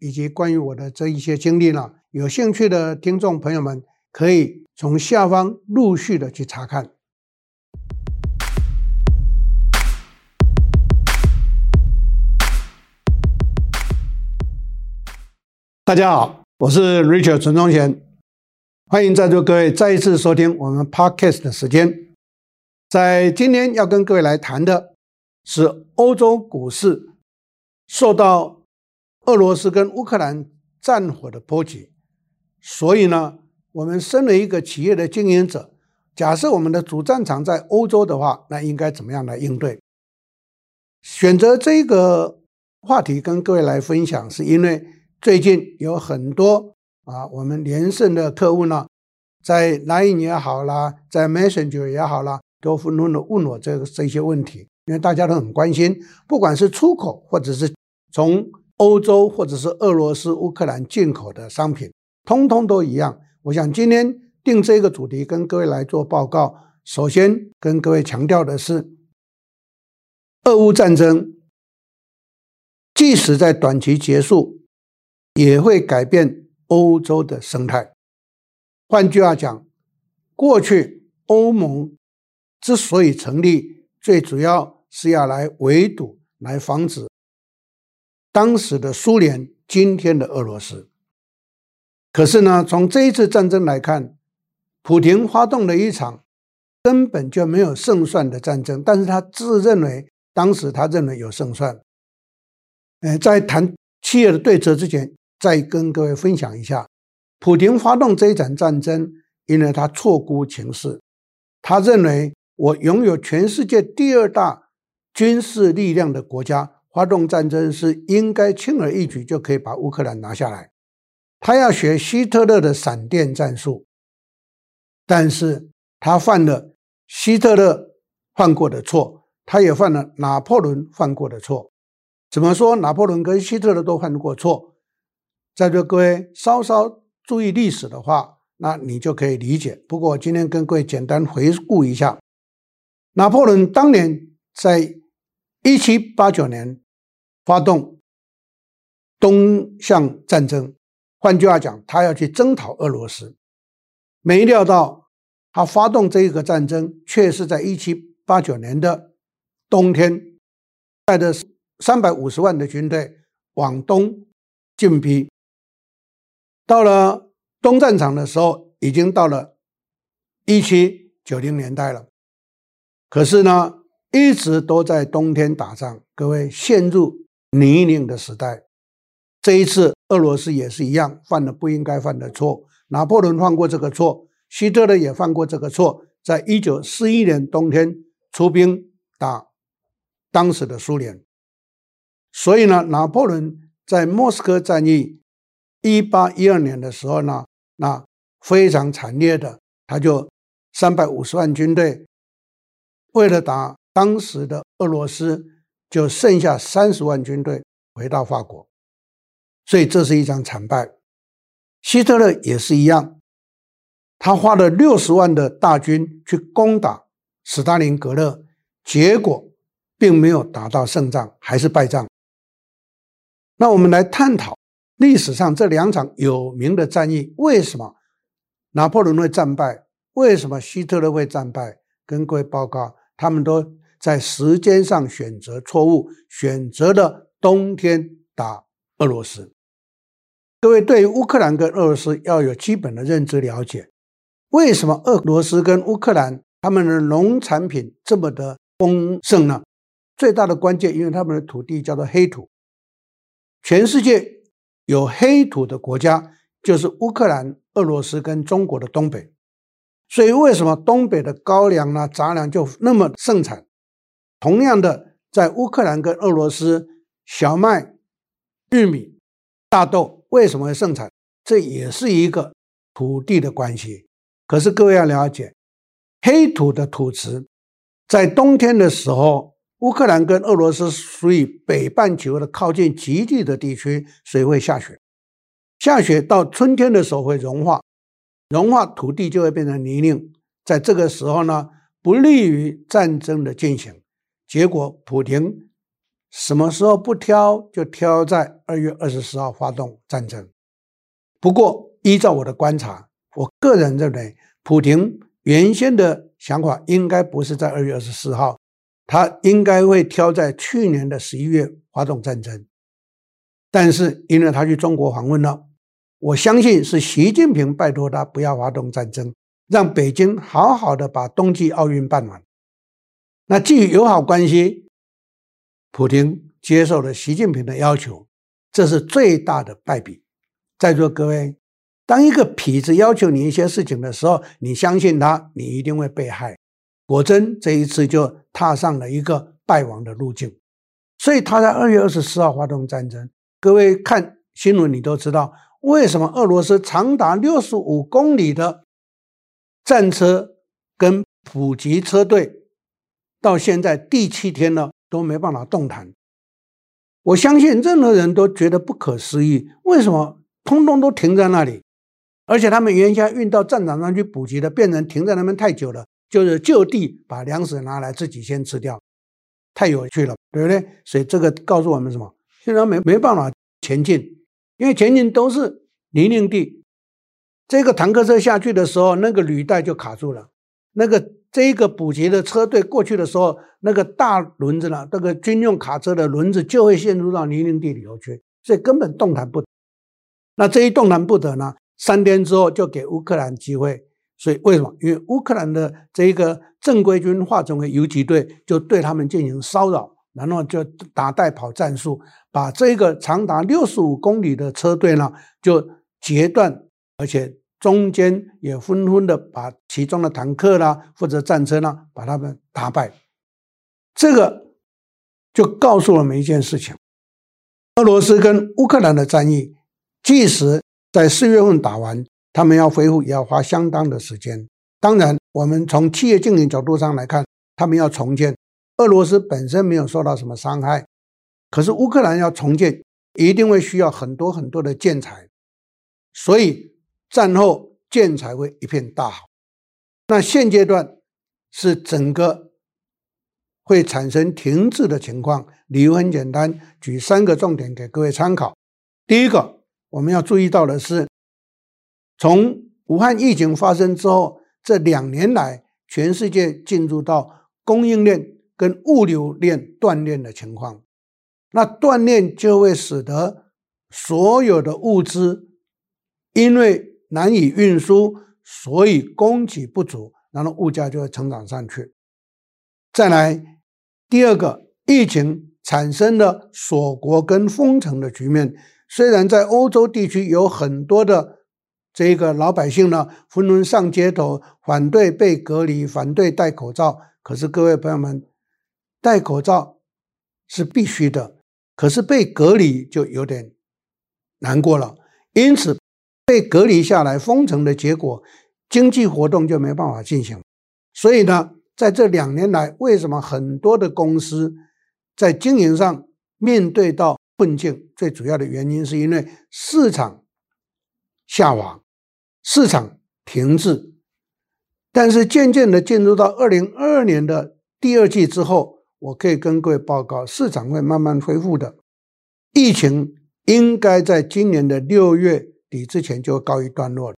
以及关于我的这一些经历呢，有兴趣的听众朋友们可以从下方陆续的去查看。大家好，我是 Richard 陈忠贤，欢迎在座各位再一次收听我们 Podcast 的时间。在今天要跟各位来谈的。是欧洲股市受到俄罗斯跟乌克兰战火的波及，所以呢，我们身为一个企业的经营者，假设我们的主战场在欧洲的话，那应该怎么样来应对？选择这个话题跟各位来分享，是因为最近有很多啊，我们连胜的客户呢，在 Line 也好啦，在 Messenger 也好啦，都纷纷的问我这个这些问题。因为大家都很关心，不管是出口或者是从欧洲或者是俄罗斯、乌克兰进口的商品，通通都一样。我想今天定这个主题跟各位来做报告。首先跟各位强调的是，俄乌战争即使在短期结束，也会改变欧洲的生态。换句话讲，过去欧盟之所以成立，最主要。是要来围堵、来防止当时的苏联、今天的俄罗斯。可是呢，从这一次战争来看，普亭发动了一场根本就没有胜算的战争，但是他自认为当时他认为有胜算。呃，在谈企业的对策之前，再跟各位分享一下，普亭发动这一场战争，因为他错估情势，他认为我拥有全世界第二大。军事力量的国家发动战争是应该轻而易举就可以把乌克兰拿下来。他要学希特勒的闪电战术，但是他犯了希特勒犯过的错，他也犯了拿破仑犯过的错。怎么说？拿破仑跟希特勒都犯过错，在座各位稍稍注意历史的话，那你就可以理解。不过我今天跟各位简单回顾一下，拿破仑当年在。一七八九年发动东向战争，换句话讲，他要去征讨俄罗斯。没料到他发动这一个战争，却是在一七八九年的冬天，带着三百五十万的军队往东进逼。到了东战场的时候，已经到了一七九零年代了。可是呢，一直都在冬天打仗，各位陷入泥泞的时代。这一次俄罗斯也是一样，犯了不应该犯的错。拿破仑犯过这个错，希特勒也犯过这个错。在一九四一年冬天出兵打当时的苏联，所以呢，拿破仑在莫斯科战役一八一二年的时候呢，那非常惨烈的，他就三百五十万军队为了打。当时的俄罗斯就剩下三十万军队回到法国，所以这是一场惨败。希特勒也是一样，他花了六十万的大军去攻打史大林格勒，结果并没有打到胜仗，还是败仗。那我们来探讨历史上这两场有名的战役，为什么拿破仑会战败？为什么希特勒会战败？跟各位报告，他们都。在时间上选择错误，选择了冬天打俄罗斯。各位对于乌克兰跟俄罗斯要有基本的认知了解。为什么俄罗斯跟乌克兰他们的农产品这么的丰盛呢？最大的关键，因为他们的土地叫做黑土。全世界有黑土的国家就是乌克兰、俄罗斯跟中国的东北。所以为什么东北的高粱呢、杂粮就那么盛产？同样的，在乌克兰跟俄罗斯，小麦、玉米、大豆为什么会盛产？这也是一个土地的关系。可是各位要了解，黑土的土质，在冬天的时候，乌克兰跟俄罗斯属于北半球的靠近极地的地区，所以会下雪。下雪到春天的时候会融化，融化土地就会变成泥泞。在这个时候呢，不利于战争的进行。结果，普丁什么时候不挑，就挑在二月二十四号发动战争。不过，依照我的观察，我个人认为，普丁原先的想法应该不是在二月二十四号，他应该会挑在去年的十一月发动战争。但是，因为他去中国访问了，我相信是习近平拜托他不要发动战争，让北京好好的把冬季奥运办完。那基于友好关系，普京接受了习近平的要求，这是最大的败笔。在座各位，当一个痞子要求你一些事情的时候，你相信他，你一定会被害。果真这一次就踏上了一个败亡的路径。所以他在二月二十四号发动战争。各位看新闻，你都知道为什么俄罗斯长达六十五公里的战车跟补给车队。到现在第七天了，都没办法动弹。我相信任何人都觉得不可思议，为什么通通都停在那里？而且他们原先运到战场上去补给的，变成停在那边太久了，就是就地把粮食拿来自己先吃掉，太有趣了，对不对？所以这个告诉我们什么？现在没没办法前进，因为前进都是泥泞地。这个坦克车下去的时候，那个履带就卡住了，那个。这一个补给的车队过去的时候，那个大轮子呢，这个军用卡车的轮子就会陷入到泥泞地里头去，所以根本动弹不得。那这一动弹不得呢，三天之后就给乌克兰机会。所以为什么？因为乌克兰的这一个正规军化成为游击队，就对他们进行骚扰，然后就打带跑战术，把这个长达六十五公里的车队呢就截断，而且。中间也纷纷的把其中的坦克啦或者战车呢，把他们打败。这个就告诉我们一件事情：俄罗斯跟乌克兰的战役，即使在四月份打完，他们要恢复也要花相当的时间。当然，我们从企业经营角度上来看，他们要重建。俄罗斯本身没有受到什么伤害，可是乌克兰要重建，一定会需要很多很多的建材，所以。战后建材会一片大好，那现阶段是整个会产生停滞的情况。理由很简单，举三个重点给各位参考。第一个，我们要注意到的是，从武汉疫情发生之后，这两年来，全世界进入到供应链跟物流链断裂的情况。那断裂就会使得所有的物资，因为难以运输，所以供给不足，然后物价就会成长上去。再来，第二个，疫情产生了锁国跟封城的局面。虽然在欧洲地区有很多的这个老百姓呢，纷纷上街头反对被隔离，反对戴口罩。可是各位朋友们，戴口罩是必须的，可是被隔离就有点难过了。因此。被隔离下来，封城的结果，经济活动就没办法进行。所以呢，在这两年来，为什么很多的公司在经营上面对到困境？最主要的原因是因为市场下滑，市场停滞。但是渐渐的进入到二零二二年的第二季之后，我可以跟各位报告，市场会慢慢恢复的。疫情应该在今年的六月。底之前就告一段落了，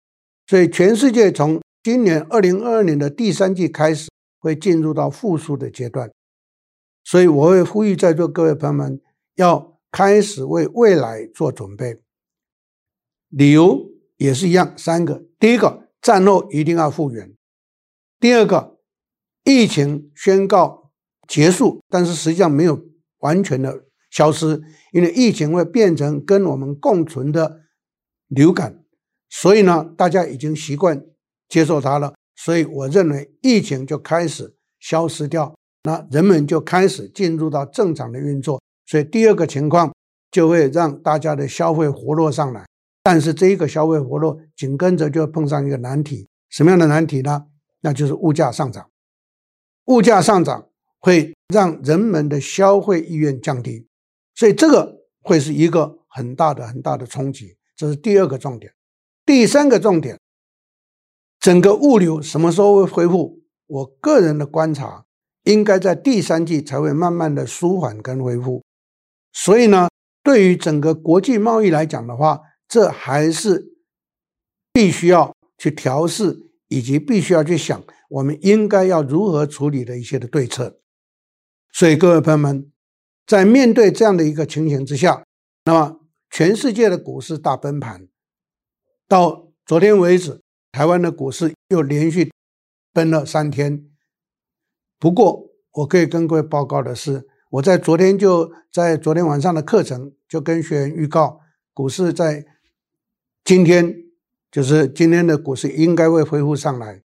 所以全世界从今年二零二二年的第三季开始会进入到复苏的阶段，所以我会呼吁在座各位朋友们要开始为未来做准备。理由也是一样，三个：第一个，战后一定要复原；第二个，疫情宣告结束，但是实际上没有完全的消失，因为疫情会变成跟我们共存的。流感，所以呢，大家已经习惯接受它了，所以我认为疫情就开始消失掉，那人们就开始进入到正常的运作，所以第二个情况就会让大家的消费活络上来。但是这一个消费活络紧跟着就碰上一个难题，什么样的难题呢？那就是物价上涨。物价上涨会让人们的消费意愿降低，所以这个会是一个很大的很大的冲击。这是第二个重点。第三个重点，整个物流什么时候会恢复？我个人的观察，应该在第三季才会慢慢的舒缓跟恢复。所以呢，对于整个国际贸易来讲的话，这还是必须要去调试，以及必须要去想，我们应该要如何处理的一些的对策。所以各位朋友们，在面对这样的一个情形之下，那么全世界的股市大崩盘，到昨天为止，台湾的股市又连续崩了三天。不过，我可以跟各位报告的是，我在昨天就在昨天晚上的课程就跟学员预告，股市在今天，就是今天的股市应该会恢复上来。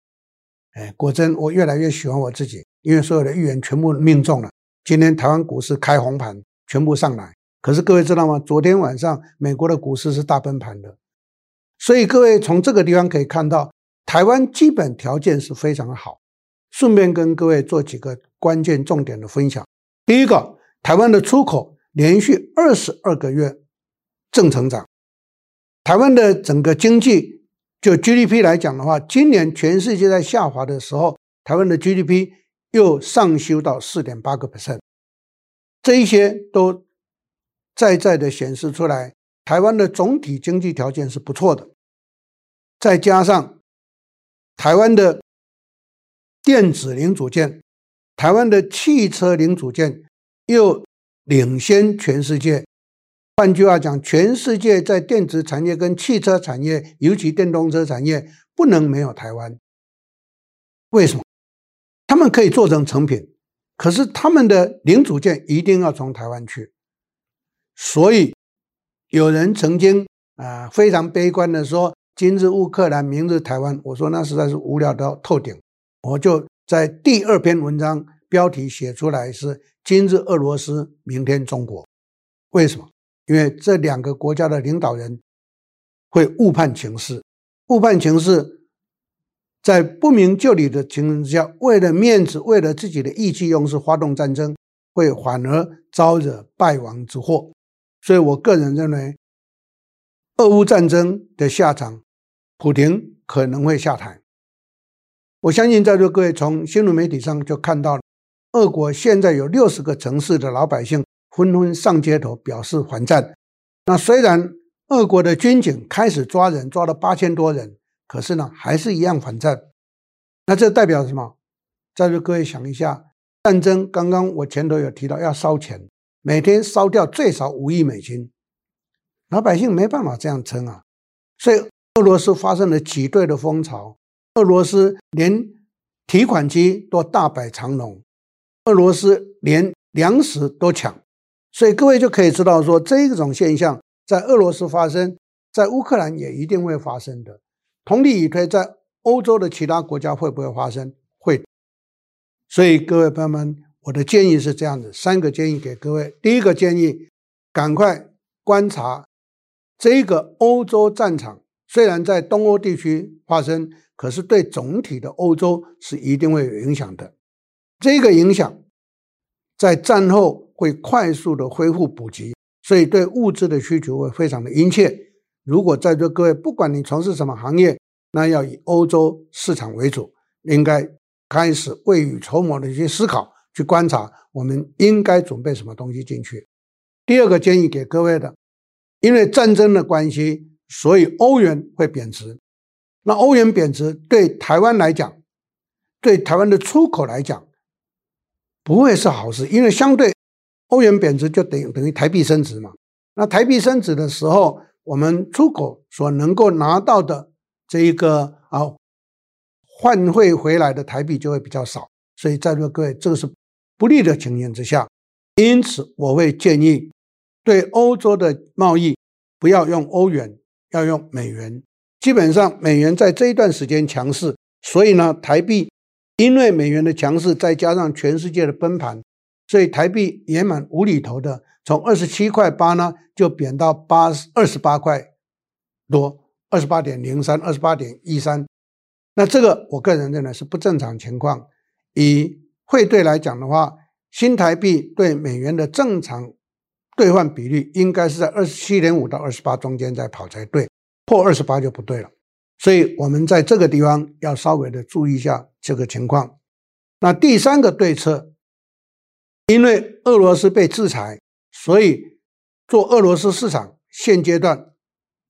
哎，果真我越来越喜欢我自己，因为所有的预言全部命中了。今天台湾股市开红盘，全部上来。可是各位知道吗？昨天晚上美国的股市是大崩盘的。所以各位从这个地方可以看到，台湾基本条件是非常好。顺便跟各位做几个关键重点的分享。第一个，台湾的出口连续二十二个月正成长。台湾的整个经济，就 GDP 来讲的话，今年全世界在下滑的时候，台湾的 GDP 又上修到四点八个 percent。这一些都在在的显示出来，台湾的总体经济条件是不错的。再加上台湾的电子零组件。台湾的汽车零组件又领先全世界，换句话讲，全世界在电子产业跟汽车产业，尤其电动车产业，不能没有台湾。为什么？他们可以做成成品，可是他们的零组件一定要从台湾去。所以有人曾经啊非常悲观的说：“今日乌克兰，明日台湾。”我说那实在是无聊到透顶，我就。在第二篇文章标题写出来是“今日俄罗斯，明天中国”，为什么？因为这两个国家的领导人会误判情势，误判情势，在不明就里的情形之下，为了面子，为了自己的意气用事发动战争，会反而招惹败亡之祸。所以我个人认为，俄乌战争的下场，普京可能会下台。我相信在座各位从新闻媒体上就看到了，俄国现在有六十个城市的老百姓纷纷上街头表示还战。那虽然俄国的军警开始抓人，抓了八千多人，可是呢，还是一样还战。那这代表什么？在座各位想一下，战争刚刚我前头有提到要烧钱，每天烧掉最少五亿美金，老百姓没办法这样撑啊。所以俄罗斯发生了挤兑的风潮。俄罗斯连提款机都大摆长龙，俄罗斯连粮食都抢，所以各位就可以知道说，这种现象在俄罗斯发生，在乌克兰也一定会发生的。同理以推，在欧洲的其他国家会不会发生？会。所以各位朋友们，我的建议是这样子：三个建议给各位。第一个建议，赶快观察这个欧洲战场，虽然在东欧地区发生。可是对总体的欧洲是一定会有影响的，这个影响在战后会快速的恢复补给，所以对物资的需求会非常的殷切。如果在座各位，不管你从事什么行业，那要以欧洲市场为主，应该开始未雨绸缪的去思考、去观察，我们应该准备什么东西进去。第二个建议给各位的，因为战争的关系，所以欧元会贬值。那欧元贬值对台湾来讲，对台湾的出口来讲，不会是好事，因为相对欧元贬值就等于等于台币升值嘛。那台币升值的时候，我们出口所能够拿到的这一个啊换汇回来的台币就会比较少，所以在座各位，这个是不利的情形之下，因此我会建议对欧洲的贸易不要用欧元，要用美元。基本上美元在这一段时间强势，所以呢，台币因为美元的强势，再加上全世界的崩盘，所以台币也蛮无厘头的，从二十七块八呢就贬到八二十八块多，二十八点零三、二十八点一三。那这个我个人认为是不正常情况。以汇兑来讲的话，新台币对美元的正常兑换比率应该是在二十七点五到二十八中间在跑才对，破二十八就不对了。所以我们在这个地方要稍微的注意一下这个情况。那第三个对策，因为俄罗斯被制裁，所以做俄罗斯市场现阶段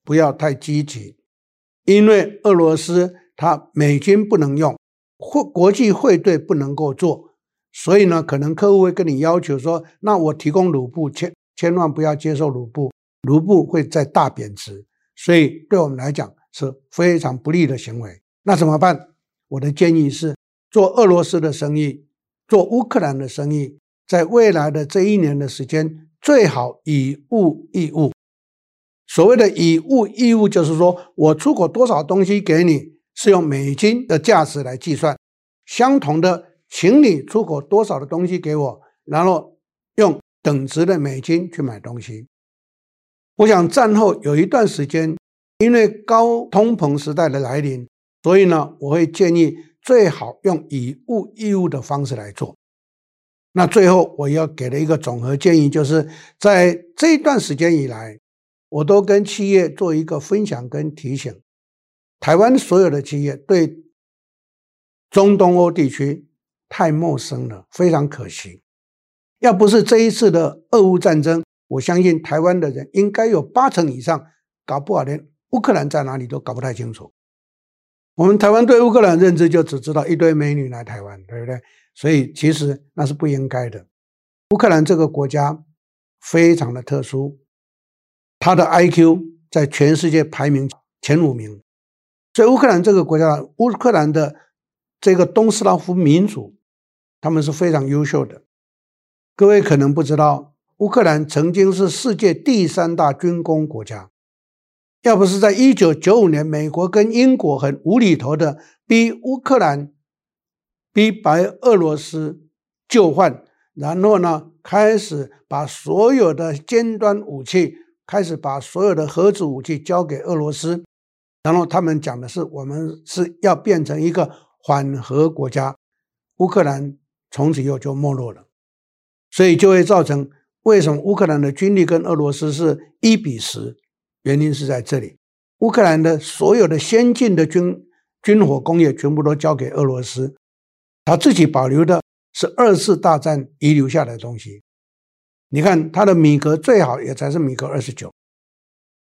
不要太积极，因为俄罗斯。它美金不能用，汇国际汇兑不能够做，所以呢，可能客户会跟你要求说，那我提供卢布，千千万不要接受卢布，卢布会再大贬值，所以对我们来讲是非常不利的行为。那怎么办？我的建议是，做俄罗斯的生意，做乌克兰的生意，在未来的这一年的时间，最好以物易物。所谓的以物易物，就是说我出口多少东西给你。是用美金的价值来计算，相同的，请你出口多少的东西给我，然后用等值的美金去买东西。我想战后有一段时间，因为高通膨时代的来临，所以呢，我会建议最好用以物易物的方式来做。那最后我要给的一个总和建议，就是在这一段时间以来，我都跟企业做一个分享跟提醒。台湾所有的企业对中东欧地区太陌生了，非常可惜。要不是这一次的俄乌战争，我相信台湾的人应该有八成以上，搞不好连乌克兰在哪里都搞不太清楚。我们台湾对乌克兰认知就只知道一堆美女来台湾，对不对？所以其实那是不应该的。乌克兰这个国家非常的特殊，它的 IQ 在全世界排名前五名。所以乌克兰这个国家，乌克兰的这个东斯拉夫民族，他们是非常优秀的。各位可能不知道，乌克兰曾经是世界第三大军工国家。要不是在一九九五年，美国跟英国很无厘头的逼乌克兰、逼白俄罗斯就范，然后呢，开始把所有的尖端武器，开始把所有的核子武器交给俄罗斯。然后他们讲的是，我们是要变成一个缓和国家，乌克兰从此以后就没落了，所以就会造成为什么乌克兰的军力跟俄罗斯是一比十，原因是在这里，乌克兰的所有的先进的军军火工业全部都交给俄罗斯，他自己保留的是二次大战遗留下来的东西，你看他的米格最好也才是米格二十九。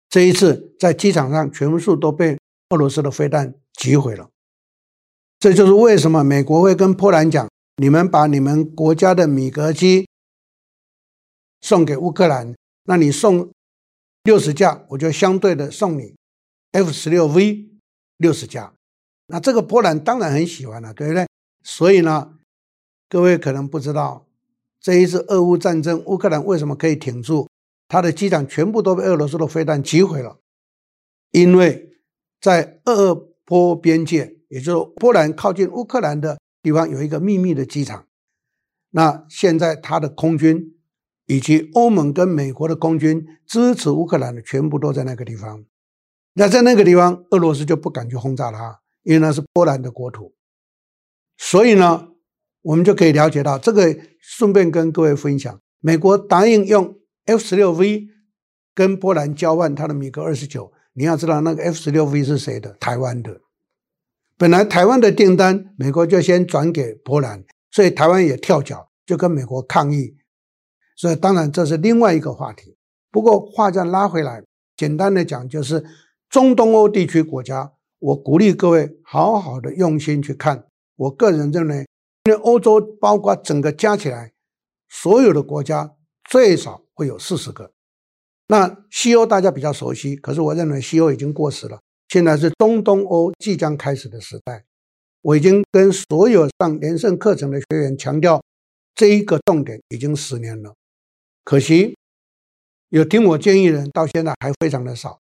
这一次在机场上全数都被俄罗斯的飞弹击毁了，这就是为什么美国会跟波兰讲：你们把你们国家的米格机送给乌克兰，那你送六十架，我就相对的送你 F 十六 V 六十架。那这个波兰当然很喜欢了，对不对？所以呢，各位可能不知道，这一次俄乌战争，乌克兰为什么可以挺住？他的机场全部都被俄罗斯的飞弹击毁了，因为在俄波边界，也就是波兰靠近乌克兰的地方，有一个秘密的机场。那现在他的空军以及欧盟跟美国的空军支持乌克兰的，全部都在那个地方。那在那个地方，俄罗斯就不敢去轰炸它，因为那是波兰的国土。所以呢，我们就可以了解到，这个顺便跟各位分享，美国答应用。F 十六 V 跟波兰交换他的米格二十九，你要知道那个 F 十六 V 是谁的？台湾的。本来台湾的订单，美国就先转给波兰，所以台湾也跳脚，就跟美国抗议。所以当然这是另外一个话题。不过话再拉回来，简单的讲就是中东欧地区国家，我鼓励各位好好的用心去看。我个人认为，因为欧洲包括整个加起来，所有的国家最少。会有四十个。那西欧大家比较熟悉，可是我认为西欧已经过时了。现在是中东欧即将开始的时代。我已经跟所有上连胜课程的学员强调这一个重点已经十年了。可惜有听我建议的人到现在还非常的少。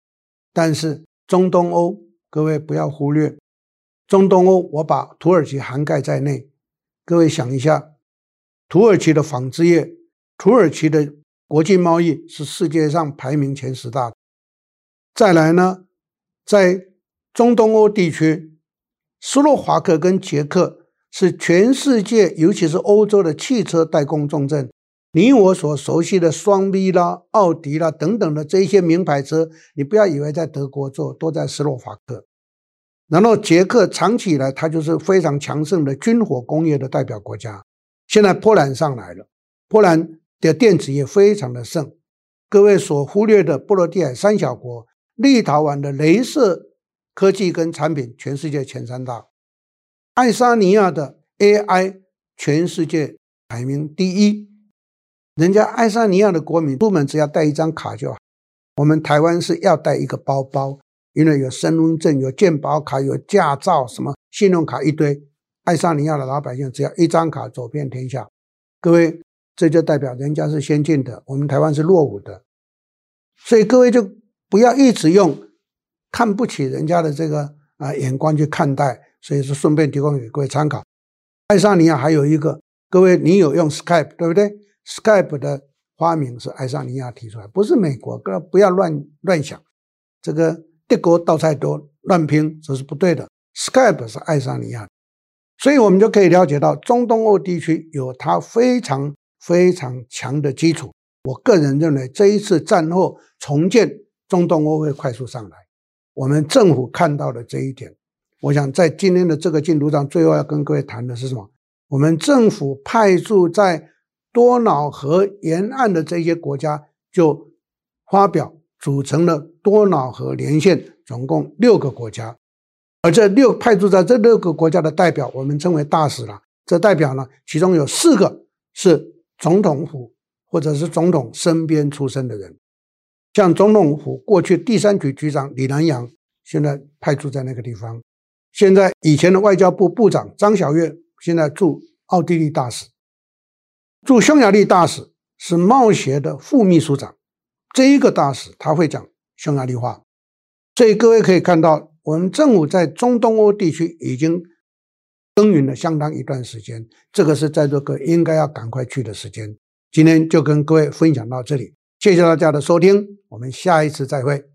但是中东欧，各位不要忽略，中东欧我把土耳其涵盖在内。各位想一下，土耳其的纺织业，土耳其的。国际贸易是世界上排名前十大。再来呢，在中东欧地区，斯洛伐克跟捷克是全世界，尤其是欧洲的汽车代工重镇。你我所熟悉的双 V 啦、奥迪啦等等的这些名牌车，你不要以为在德国做，都在斯洛伐克。然后捷克长期以来它就是非常强盛的军火工业的代表国家。现在波兰上来了，波兰的电子业非常的盛。各位所忽略的波罗的海三小国，立陶宛的镭射科技跟产品全世界前三大，爱沙尼亚的 AI 全世界排名第一。人家爱沙尼亚的国民出门只要带一张卡就好，我们台湾是要带一个包包，因为有身份证、有健保卡、有驾照，什么信用卡一堆。爱沙尼亚的老百姓只要一张卡走遍天下。各位，这就代表人家是先进的，我们台湾是落伍的。所以各位就不要一直用看不起人家的这个啊眼光去看待。所以说，顺便提供给各位参考。爱沙尼亚还有一个，各位你有用 Skype 对不对？Skype 的发明是爱沙尼亚提出来，不是美国。各位不要乱乱想，这个帝国道菜多乱拼这是不对的。Skype 是爱沙尼亚，所以我们就可以了解到中东欧地区有它非常非常强的基础。我个人认为这一次战后重建中东欧会快速上来。我们政府看到了这一点，我想在今天的这个进度上，最后要跟各位谈的是什么？我们政府派驻在多瑙河沿岸的这些国家就发表组成了多瑙河连线，总共六个国家，而这六派驻在这六个国家的代表，我们称为大使了。这代表呢，其中有四个是总统府或者是总统身边出身的人，像总统府过去第三局局长李南阳，现在派驻在那个地方。现在以前的外交部部长张晓月，现在驻奥地利大使。驻匈牙利大使是贸协的副秘书长，这一个大使他会讲匈牙利话，所以各位可以看到，我们政府在中东欧地区已经耕耘了相当一段时间，这个是在座各位应该要赶快去的时间。今天就跟各位分享到这里，谢谢大家的收听，我们下一次再会。